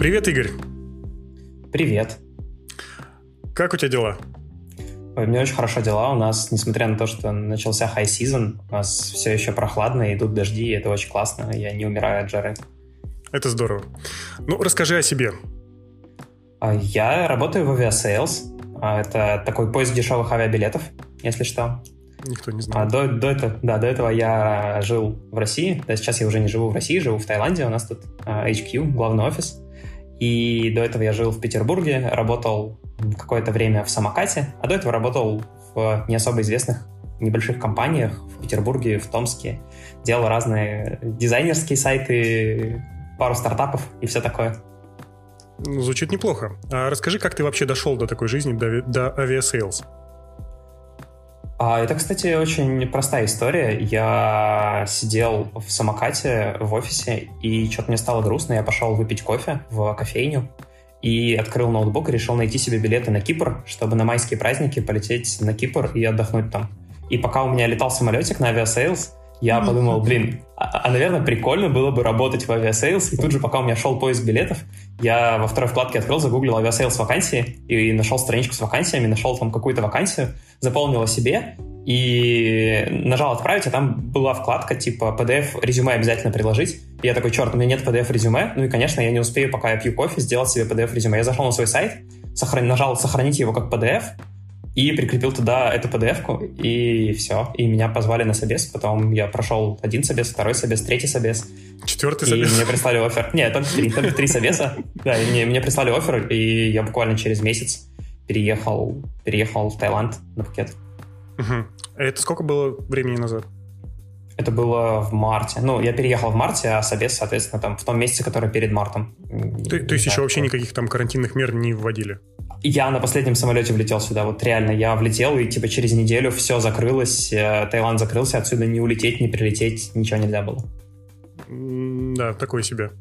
Привет, Игорь. Привет. Как у тебя дела? У меня очень хорошо дела. У нас, несмотря на то, что начался high season, у нас все еще прохладно, идут дожди, и это очень классно. Я не умираю от жары. Это здорово. Ну, расскажи о себе. А, я работаю в Aviasales. А, это такой поиск дешевых авиабилетов, если что. Никто не знает. А до, до, этого, да, до этого я жил в России. Да, сейчас я уже не живу в России, живу в Таиланде. У нас тут HQ, главный офис. И до этого я жил в Петербурге, работал какое-то время в самокате, а до этого работал в не особо известных небольших компаниях в Петербурге, в Томске. Делал разные дизайнерские сайты, пару стартапов и все такое. Звучит неплохо. А расскажи, как ты вообще дошел до такой жизни, до, до Aviasales? А, это, кстати, очень простая история. Я сидел в самокате в офисе, и что-то мне стало грустно. Я пошел выпить кофе в кофейню и открыл ноутбук и решил найти себе билеты на Кипр, чтобы на майские праздники полететь на Кипр и отдохнуть там. И пока у меня летал самолетик на Aviasales, я подумал, блин, а, а, наверное, прикольно было бы работать в Aviasales. И тут же, пока у меня шел поиск билетов, я во второй вкладке открыл, загуглил Aviasales вакансии и нашел страничку с вакансиями, нашел там какую-то вакансию, заполнил о себе и нажал «Отправить», а там была вкладка типа PDF резюме обязательно приложить. И я такой, черт, у меня нет PDF резюме, ну и, конечно, я не успею, пока я пью кофе, сделать себе PDF резюме. Я зашел на свой сайт, сохран... нажал «Сохранить его как PDF», и прикрепил туда эту PDF-ку, и все. И меня позвали на собес, потом я прошел один собес, второй собес, третий собес. Четвертый и собес? И мне прислали офер. Нет, только три, только три собеса. Да, и мне, мне прислали офер, и я буквально через месяц переехал, переехал в Таиланд на пакет. Угу. А это сколько было времени назад? Это было в марте. Ну, я переехал в марте, а собес, соответственно, там в том месяце, который перед мартом. То, то есть еще вообще никаких там карантинных мер не вводили? Я на последнем самолете влетел сюда, вот реально, я влетел, и типа через неделю все закрылось, э, Таиланд закрылся, отсюда не улететь, не прилететь, ничего нельзя было. Да, такое себе.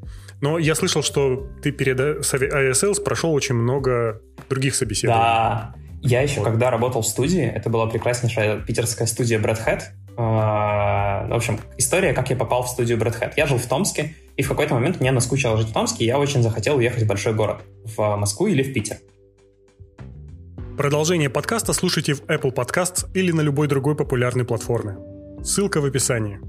Но я слышал, что ты перед ISLs прошел очень много других собеседований. Да, я еще вот. когда работал в студии, это была прекраснейшая питерская студия Bred Hat. А, в общем, история, как я попал в студию Bred Hat. Я жил в Томске, и в какой-то момент мне наскучило жить в Томске, и я очень захотел уехать в большой город, в Москву или в Питер. Продолжение подкаста слушайте в Apple Podcasts или на любой другой популярной платформе. Ссылка в описании.